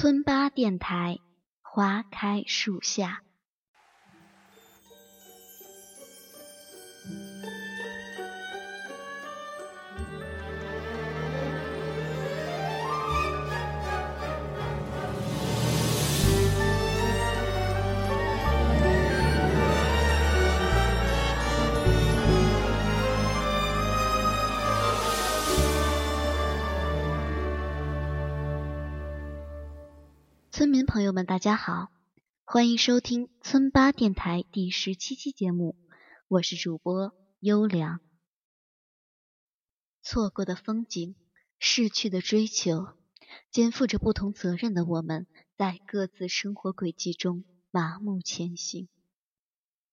村八电台，花开树下。村民朋友们，大家好，欢迎收听村八电台第十七期节目，我是主播优良。错过的风景，逝去的追求，肩负着不同责任的我们，在各自生活轨迹中麻木前行，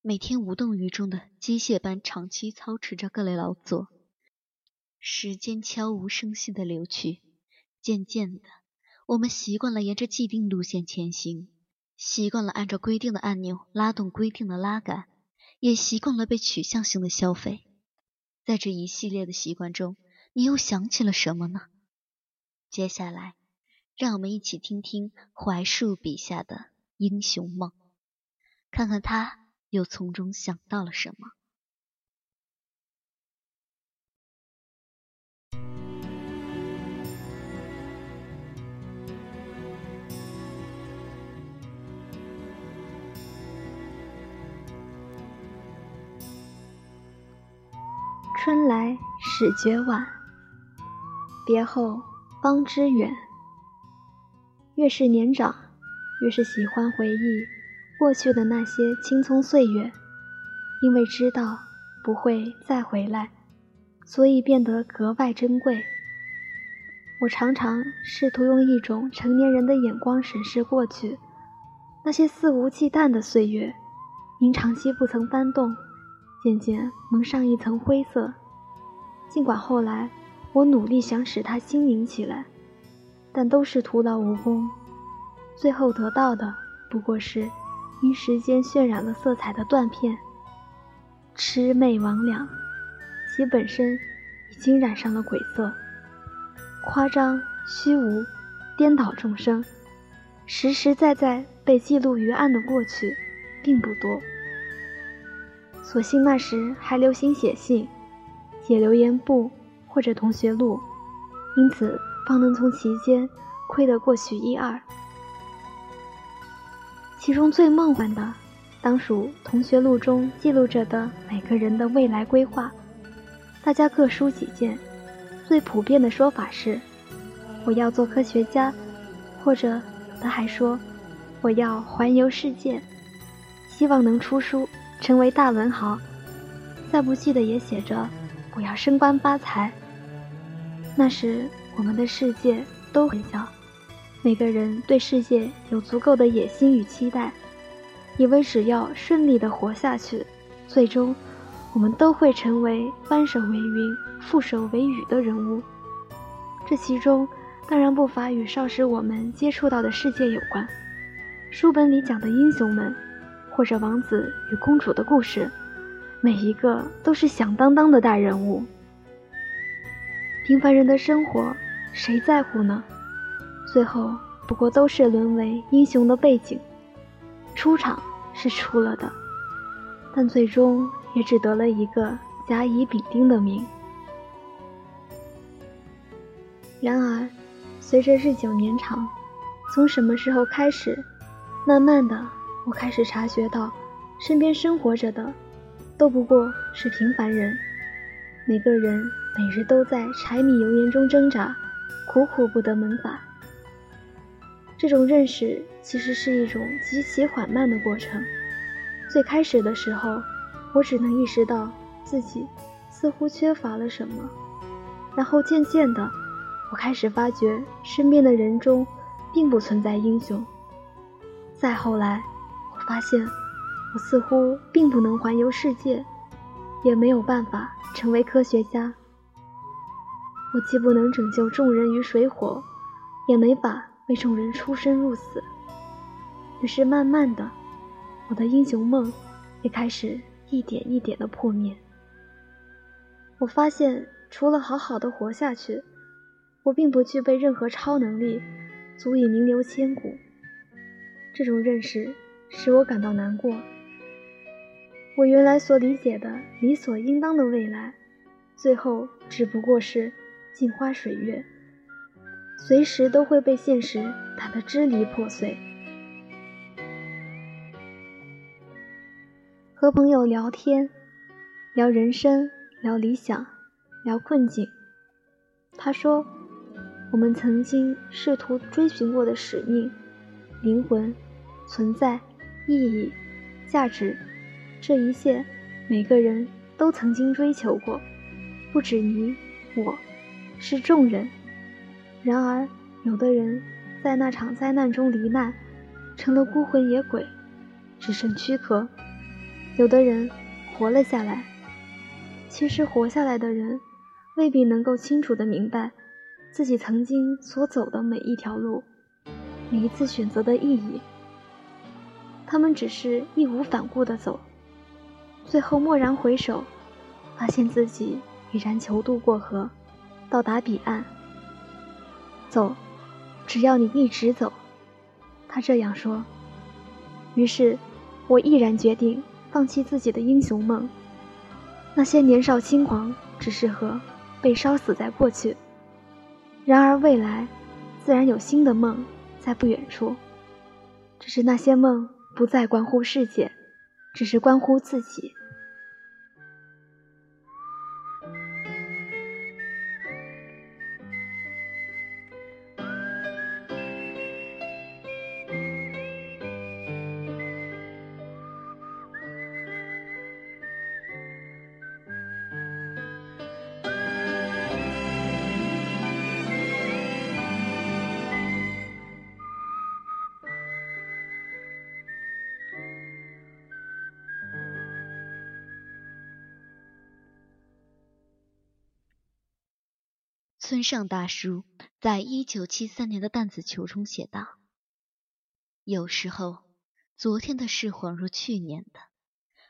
每天无动于衷的机械般长期操持着各类劳作，时间悄无声息的流去，渐渐的。我们习惯了沿着既定路线前行，习惯了按照规定的按钮拉动规定的拉杆，也习惯了被取向性的消费。在这一系列的习惯中，你又想起了什么呢？接下来，让我们一起听听槐树笔下的英雄梦，看看他又从中想到了什么。春来始觉晚，别后方知远。越是年长，越是喜欢回忆过去的那些青葱岁月，因为知道不会再回来，所以变得格外珍贵。我常常试图用一种成年人的眼光审视过去，那些肆无忌惮的岁月，因长期不曾翻动。渐渐蒙上一层灰色，尽管后来我努力想使它轻盈起来，但都是徒劳无功。最后得到的不过是因时间渲染了色彩的断片，魑魅魍魉，其本身已经染上了鬼色。夸张、虚无、颠倒众生，实实在在被记录于案的过去，并不多。所幸那时还流行写信、写留言簿或者同学录，因此方能从其间窥得过许一二。其中最梦幻的，当属同学录中记录着的每个人的未来规划。大家各抒己见，最普遍的说法是：“我要做科学家”，或者有的还说：“我要环游世界，希望能出书。”成为大文豪，再不济的也写着“我要升官发财”。那时我们的世界都很小，每个人对世界有足够的野心与期待，以为只要顺利的活下去，最终我们都会成为翻手为云、覆手为雨的人物。这其中当然不乏与少时我们接触到的世界有关，书本里讲的英雄们。或者王子与公主的故事，每一个都是响当当的大人物。平凡人的生活，谁在乎呢？最后不过都是沦为英雄的背景。出场是出了的，但最终也只得了一个甲乙丙丁的名。然而，随着日久年长，从什么时候开始，慢慢的。我开始察觉到，身边生活着的，都不过是平凡人。每个人每日都在柴米油盐中挣扎，苦苦不得门法。这种认识其实是一种极其缓慢的过程。最开始的时候，我只能意识到自己似乎缺乏了什么，然后渐渐的，我开始发觉身边的人中，并不存在英雄。再后来。我发现，我似乎并不能环游世界，也没有办法成为科学家。我既不能拯救众人于水火，也没法为众人出生入死。于是，慢慢的，我的英雄梦也开始一点一点的破灭。我发现，除了好好的活下去，我并不具备任何超能力，足以名留千古。这种认识使我感到难过。我原来所理解的理所应当的未来，最后只不过是镜花水月，随时都会被现实打得支离破碎。和朋友聊天，聊人生，聊理想，聊困境。他说：“我们曾经试图追寻过的使命、灵魂、存在、意义、价值。”这一切，每个人都曾经追求过，不止你我，是众人。然而，有的人在那场灾难中罹难，成了孤魂野鬼，只剩躯壳；有的人活了下来。其实，活下来的人未必能够清楚地明白自己曾经所走的每一条路，每一次选择的意义。他们只是义无反顾地走。最后蓦然回首，发现自己已然泅渡过河，到达彼岸。走，只要你一直走，他这样说。于是，我毅然决定放弃自己的英雄梦。那些年少轻狂，只适合被烧死在过去。然而未来，自然有新的梦在不远处。只是那些梦不再关乎世界。只是关乎自己。村上大叔在一九七三年的弹子球中写道：“有时候，昨天的事恍若去年的，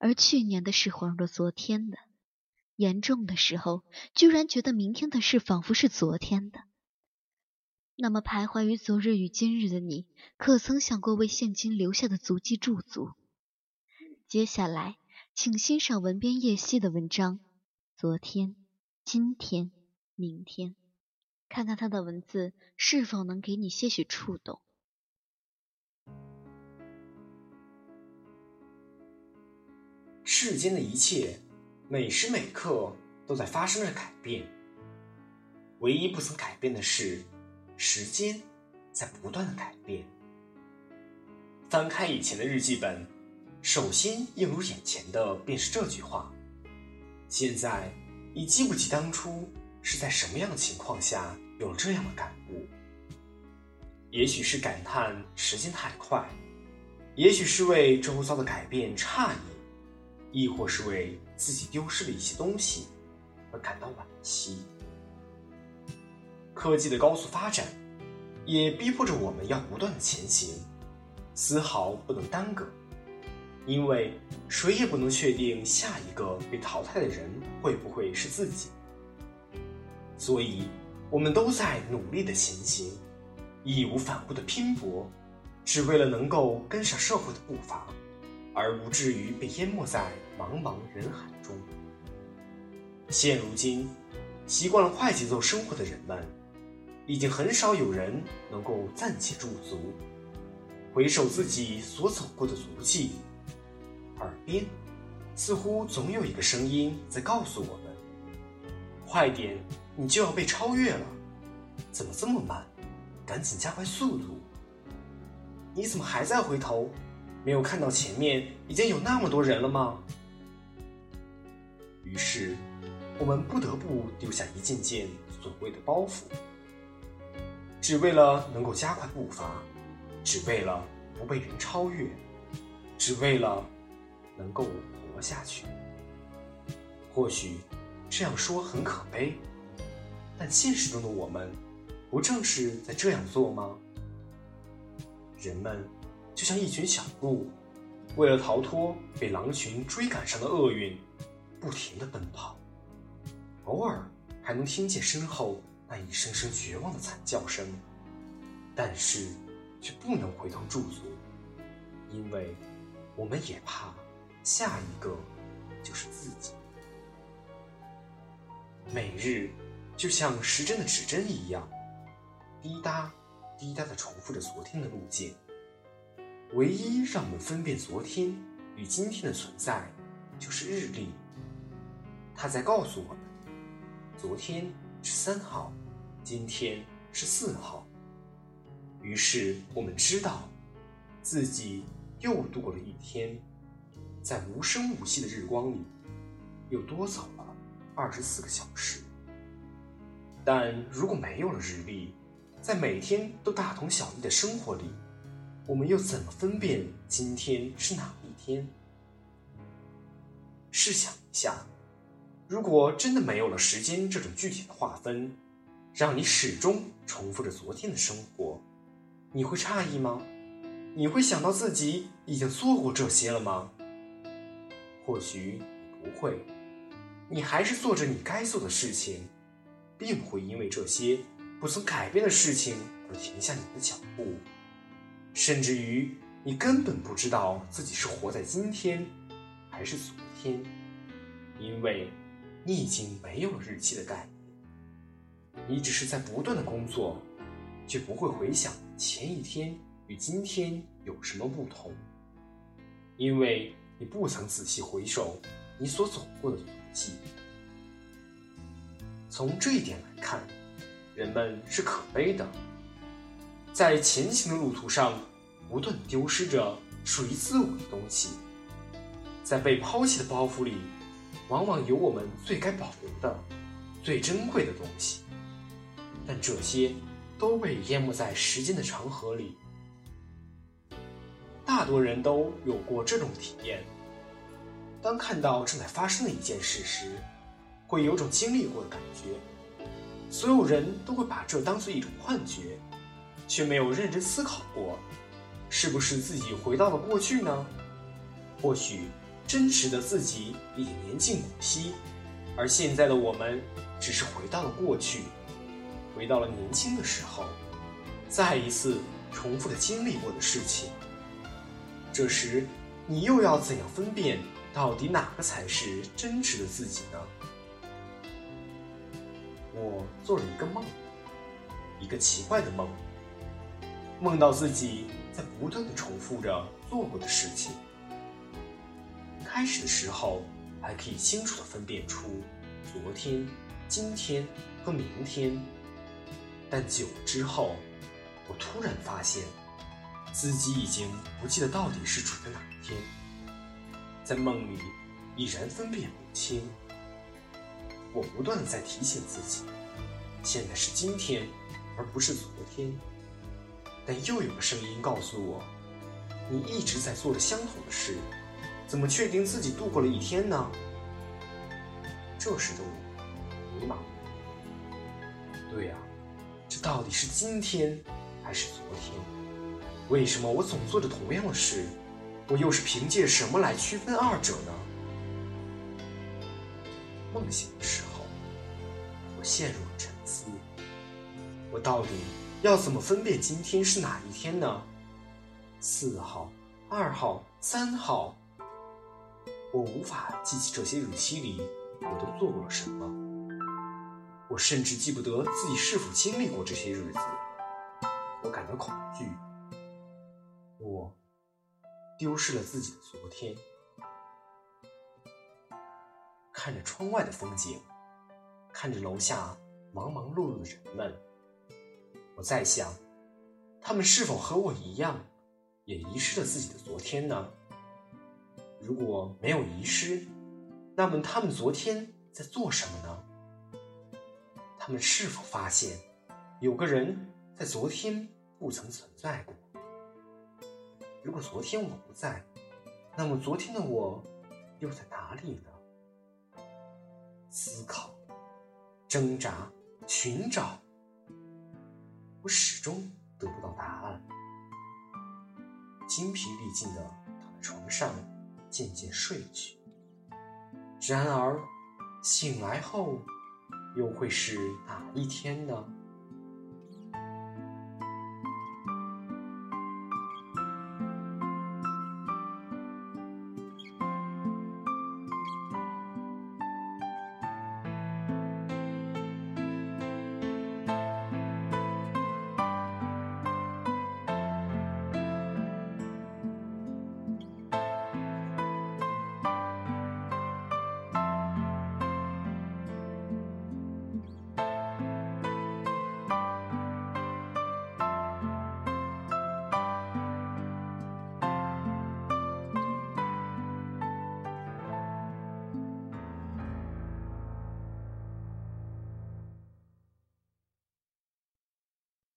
而去年的事恍若昨天的。严重的时候，居然觉得明天的事仿佛是昨天的。那么，徘徊于昨日与今日的你，可曾想过为现今留下的足迹驻足？接下来，请欣赏文编叶希的文章《昨天，今天》。”明天，看看他的文字是否能给你些许触动。世间的一切，每时每刻都在发生着改变。唯一不曾改变的是，时间在不断的改变。翻开以前的日记本，首先映入眼前的便是这句话。现在，已记不起当初。是在什么样的情况下有了这样的感悟？也许是感叹时间太快，也许是为周遭的改变诧异，亦或是为自己丢失了一些东西而感到惋惜。科技的高速发展，也逼迫着我们要不断的前行，丝毫不能耽搁，因为谁也不能确定下一个被淘汰的人会不会是自己。所以，我们都在努力的前行，义无反顾的拼搏，只为了能够跟上社会的步伐，而不至于被淹没在茫茫人海中。现如今，习惯了快节奏生活的人们，已经很少有人能够暂且驻足，回首自己所走过的足迹，耳边似乎总有一个声音在告诉我们：快点！你就要被超越了，怎么这么慢？赶紧加快速度！你怎么还在回头？没有看到前面已经有那么多人了吗？于是，我们不得不丢下一件件所谓的包袱，只为了能够加快步伐，只为了不被人超越，只为了能够活下去。或许这样说很可悲。但现实中的我们，不正是在这样做吗？人们就像一群小鹿，为了逃脱被狼群追赶上的厄运，不停地奔跑，偶尔还能听见身后那一声声绝望的惨叫声，但是却不能回头驻足，因为我们也怕下一个就是自己。每日就像时针的指针一样，滴答滴答的重复着昨天的路径。唯一让我们分辨昨天与今天的存在，就是日历。它在告诉我们，昨天是三号，今天是四号。于是我们知道，自己又度过了一天，在无声无息的日光里，又多走了二十四个小时。但如果没有了日历，在每天都大同小异的生活里，我们又怎么分辨今天是哪一天？试想一下，如果真的没有了时间这种具体的划分，让你始终重复着昨天的生活，你会诧异吗？你会想到自己已经做过这些了吗？或许不会，你还是做着你该做的事情，并不会因为这些不曾改变的事情而停下你的脚步。甚至于，你根本不知道自己是活在今天，还是昨天，因为你已经没有日期的概念。你只是在不断的工作，却不会回想前一天与今天有什么不同，因为你不曾仔细回首你所走过的足迹。从这一点来看，人们是可悲的。在前行的路途上，不断丢失着属于自我的东西。在被抛弃的包袱里，往往有我们最该保留的、最珍贵的东西。但这些都被淹没在时间的长河里。大多人都有过这种体验：当看到正在发生的一件事时，会有种经历过的感觉。所有人都会把这当做一种幻觉。却没有认真思考过，是不是自己回到了过去呢？或许真实的自己已年近古稀，而现在的我们只是回到了过去，回到了年轻的时候，再一次重复的经历过的事情。这时，你又要怎样分辨到底哪个才是真实的自己呢？我做了一个梦，一个奇怪的梦。梦到自己在不断的重复着做过的事情。开始的时候还可以清楚的分辨出昨天、今天和明天，但久了之后，我突然发现自己已经不记得到底是处在哪一天，在梦里已然分辨不清。我不断的在提醒自己，现在是今天，而不是昨天。但又有个声音告诉我：“你一直在做着相同的事，怎么确定自己度过了一天呢？”这时的我迷茫。对呀，这到底是今天还是昨天？为什么我总做着同样的事？我又是凭借什么来区分二者呢？梦醒的时候，我陷入了沉思。我到底……要怎么分辨今天是哪一天呢？四号、二号、三号，我无法记起这些日期里我都做过了什么。我甚至记不得自己是否经历过这些日子。我感到恐惧。我丢失了自己的昨天。看着窗外的风景，看着楼下忙忙碌碌的人们。我在想，他们是否和我一样，也遗失了自己的昨天呢？如果没有遗失，那么他们昨天在做什么呢？他们是否发现，有个人在昨天不曾存在过？如果昨天我不在，那么昨天的我又在哪里呢？思考、挣扎、寻找。我始终得不到答案，精疲力尽的躺在床上，渐渐睡去。然而，醒来后，又会是哪一天呢？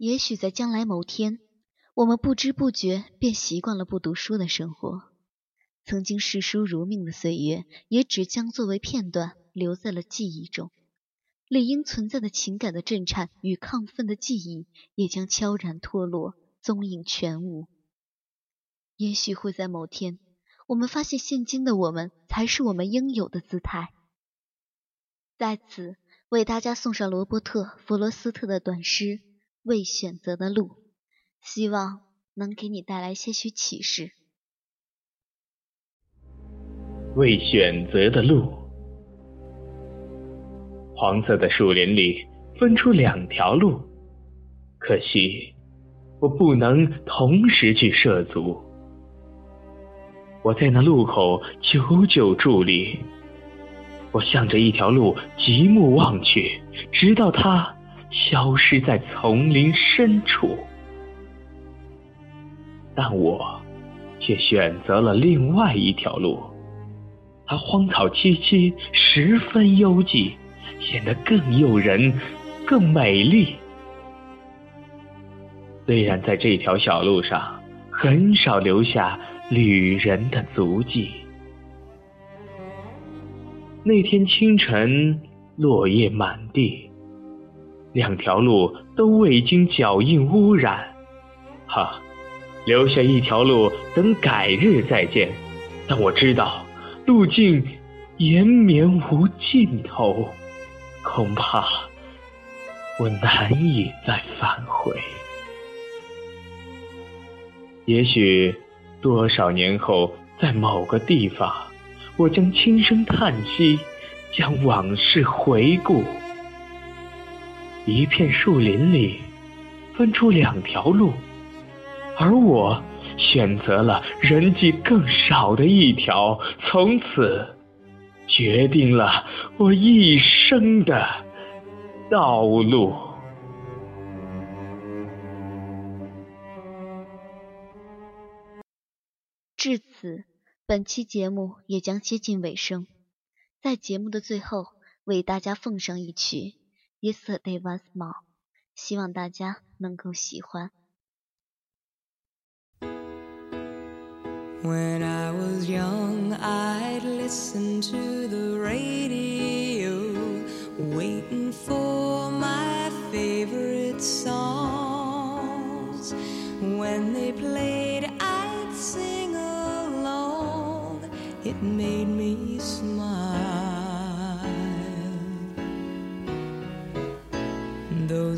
也许在将来某天，我们不知不觉便习惯了不读书的生活，曾经视书如命的岁月，也只将作为片段留在了记忆中。理应存在的情感的震颤与亢奋的记忆，也将悄然脱落，踪影全无。也许会在某天，我们发现现今的我们才是我们应有的姿态。在此，为大家送上罗伯特·弗罗斯特的短诗《未选择的路》，希望能给你带来些许启示。未选择的路。黄色的树林里分出两条路，可惜我不能同时去涉足。我在那路口久久伫立，我向着一条路极目望去，直到它消失在丛林深处。但我却选择了另外一条路，它荒草萋萋，十分幽寂。显得更诱人，更美丽。虽然在这条小路上很少留下旅人的足迹。那天清晨，落叶满地，两条路都未经脚印污染。哈，留下一条路，等改日再见。但我知道，路径延绵无尽头。恐怕我难以再返回。也许多少年后，在某个地方，我将轻声叹息，将往事回顾。一片树林里分出两条路，而我选择了人迹更少的一条，从此。决定了我一生的道路。至此，本期节目也将接近尾声。在节目的最后，为大家奉上一曲《Yesterday Was More》，希望大家能够喜欢。When I was young, I'd listen to the radio, waiting for my favorite songs. When they played, I'd sing